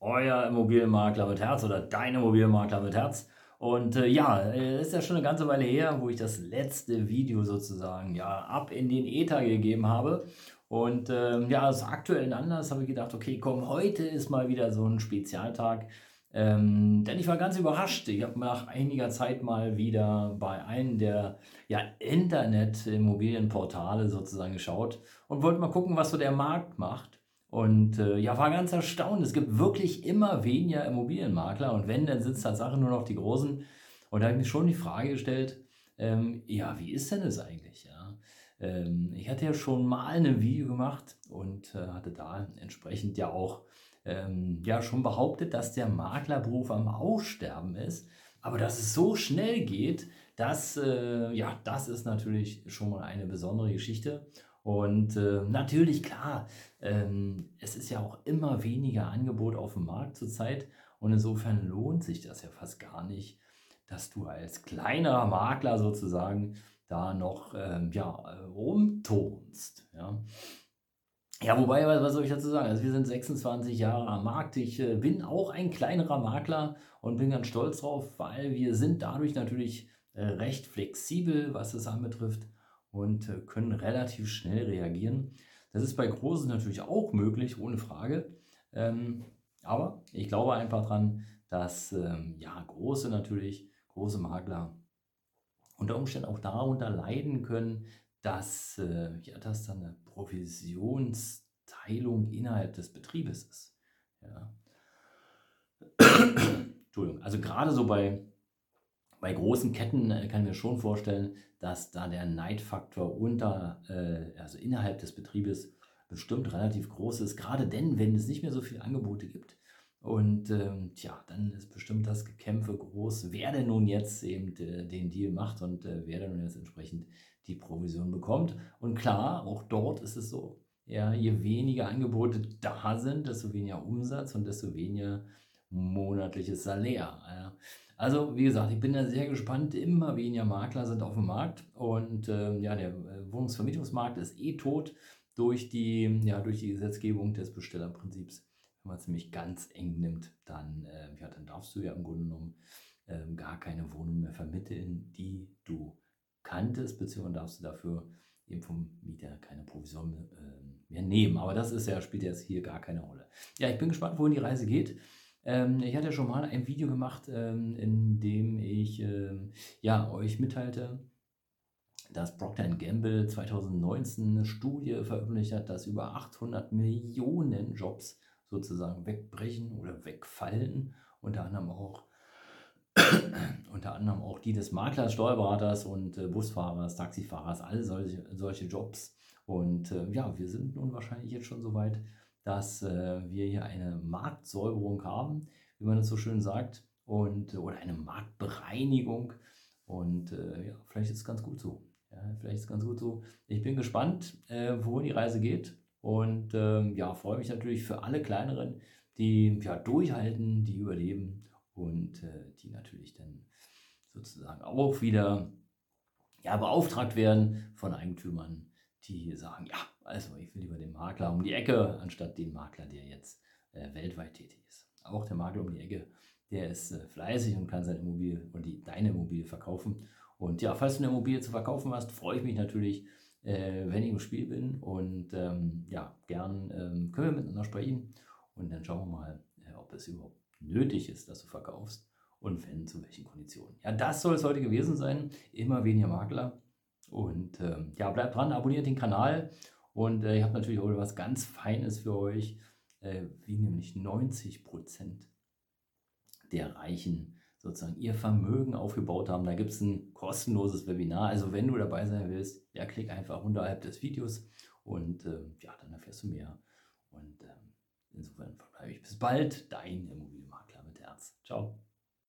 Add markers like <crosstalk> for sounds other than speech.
euer Immobilienmakler mit Herz oder dein Immobilienmakler mit Herz. Und äh, ja, äh, ist ja schon eine ganze Weile her, wo ich das letzte Video sozusagen ja ab in den Äther gegeben habe. Und ähm, ja, aus aktuellen Anlass habe ich gedacht, okay, komm, heute ist mal wieder so ein Spezialtag. Ähm, denn ich war ganz überrascht. Ich habe nach einiger Zeit mal wieder bei einem der ja, Internet-Immobilienportale sozusagen geschaut und wollte mal gucken, was so der Markt macht. Und äh, ja, war ganz erstaunt. Es gibt wirklich immer weniger Immobilienmakler. Und wenn, dann sind es Tatsache nur noch die Großen. Und da habe ich mir schon die Frage gestellt, ähm, ja, wie ist denn das eigentlich? Ja? Ähm, ich hatte ja schon mal ein Video gemacht und äh, hatte da entsprechend ja auch ähm, ja, schon behauptet, dass der Maklerberuf am Aussterben ist. Aber dass es so schnell geht, das, äh, ja, das ist natürlich schon mal eine besondere Geschichte. Und äh, natürlich, klar, ähm, es ist ja auch immer weniger Angebot auf dem Markt zurzeit. Und insofern lohnt sich das ja fast gar nicht, dass du als kleiner Makler sozusagen da noch ähm, ja, rumtonst. Ja. Ja, wobei, was soll ich dazu sagen? Also wir sind 26 Jahre am Markt. Ich äh, bin auch ein kleinerer Makler und bin ganz stolz drauf, weil wir sind dadurch natürlich äh, recht flexibel, was es anbetrifft und äh, können relativ schnell reagieren. Das ist bei Großen natürlich auch möglich, ohne Frage. Ähm, aber ich glaube einfach daran, dass ähm, ja, Große natürlich, große Makler unter Umständen auch darunter leiden können, dass, äh, ja, dass da eine Provisionsteilung innerhalb des Betriebes ist. Ja. <coughs> Entschuldigung, also gerade so bei bei großen Ketten äh, kann ich mir schon vorstellen, dass da der Neidfaktor unter, äh, also innerhalb des Betriebes bestimmt relativ groß ist, gerade denn, wenn es nicht mehr so viele Angebote gibt. Und ähm, tja, dann ist bestimmt das Gekämpfe groß, wer denn nun jetzt eben äh, den Deal macht und äh, wer denn nun jetzt entsprechend die Provision bekommt. Und klar, auch dort ist es so, ja, je weniger Angebote da sind, desto weniger Umsatz und desto weniger monatliches Salär. Also, wie gesagt, ich bin da sehr gespannt. Immer weniger Makler sind auf dem Markt und äh, ja, der äh, Wohnungsvermietungsmarkt ist eh tot durch die, ja, durch die Gesetzgebung des Bestellerprinzips. Wenn man es nämlich ganz eng nimmt, dann, äh, ja, dann darfst du ja im Grunde genommen ähm, gar keine Wohnung mehr vermitteln, die du kanntest, beziehungsweise darfst du dafür eben vom Mieter keine Provision äh, mehr nehmen. Aber das ist ja, spielt jetzt hier gar keine Rolle. Ja, ich bin gespannt, wohin die Reise geht. Ähm, ich hatte schon mal ein Video gemacht, ähm, in dem ich ähm, ja, euch mitteilte, dass Procter Gamble 2019 eine Studie veröffentlicht hat, dass über 800 Millionen Jobs sozusagen wegbrechen oder wegfallen, unter anderem auch <coughs> unter anderem auch die des Maklers, Steuerberaters und äh, Busfahrers, Taxifahrers, all solche, solche Jobs. Und äh, ja, wir sind nun wahrscheinlich jetzt schon so weit, dass äh, wir hier eine Marktsäuberung haben, wie man das so schön sagt, und, oder eine Marktbereinigung. Und äh, ja, vielleicht ist es ganz gut so. Ja, vielleicht ist es ganz gut so. Ich bin gespannt, äh, wohin die Reise geht. Und ähm, ja, freue mich natürlich für alle kleineren, die ja durchhalten, die überleben und äh, die natürlich dann sozusagen auch wieder ja, beauftragt werden von Eigentümern, die sagen, ja, also ich will lieber den Makler um die Ecke, anstatt den Makler, der jetzt äh, weltweit tätig ist. Auch der Makler um die Ecke, der ist äh, fleißig und kann seine Immobilie und die, deine Immobilie verkaufen. Und ja, falls du eine Immobilie zu verkaufen hast, freue ich mich natürlich, äh, wenn ich im Spiel bin. Und ähm, ja, gern ähm, können wir miteinander sprechen. Und dann schauen wir mal, äh, ob es überhaupt nötig ist, dass du verkaufst und wenn, zu welchen Konditionen. Ja, das soll es heute gewesen sein. Immer weniger Makler. Und ähm, ja, bleibt dran, abonniert den Kanal. Und äh, ich habe natürlich auch was ganz Feines für euch, äh, wie nämlich 90 Prozent der Reichen sozusagen ihr Vermögen aufgebaut haben. Da gibt es ein kostenloses Webinar. Also wenn du dabei sein willst, ja, klick einfach unterhalb des Videos und äh, ja, dann erfährst du mehr. Und ähm, insofern verbleibe ich bis bald, dein Immobilienmakler mit Herz. Ciao.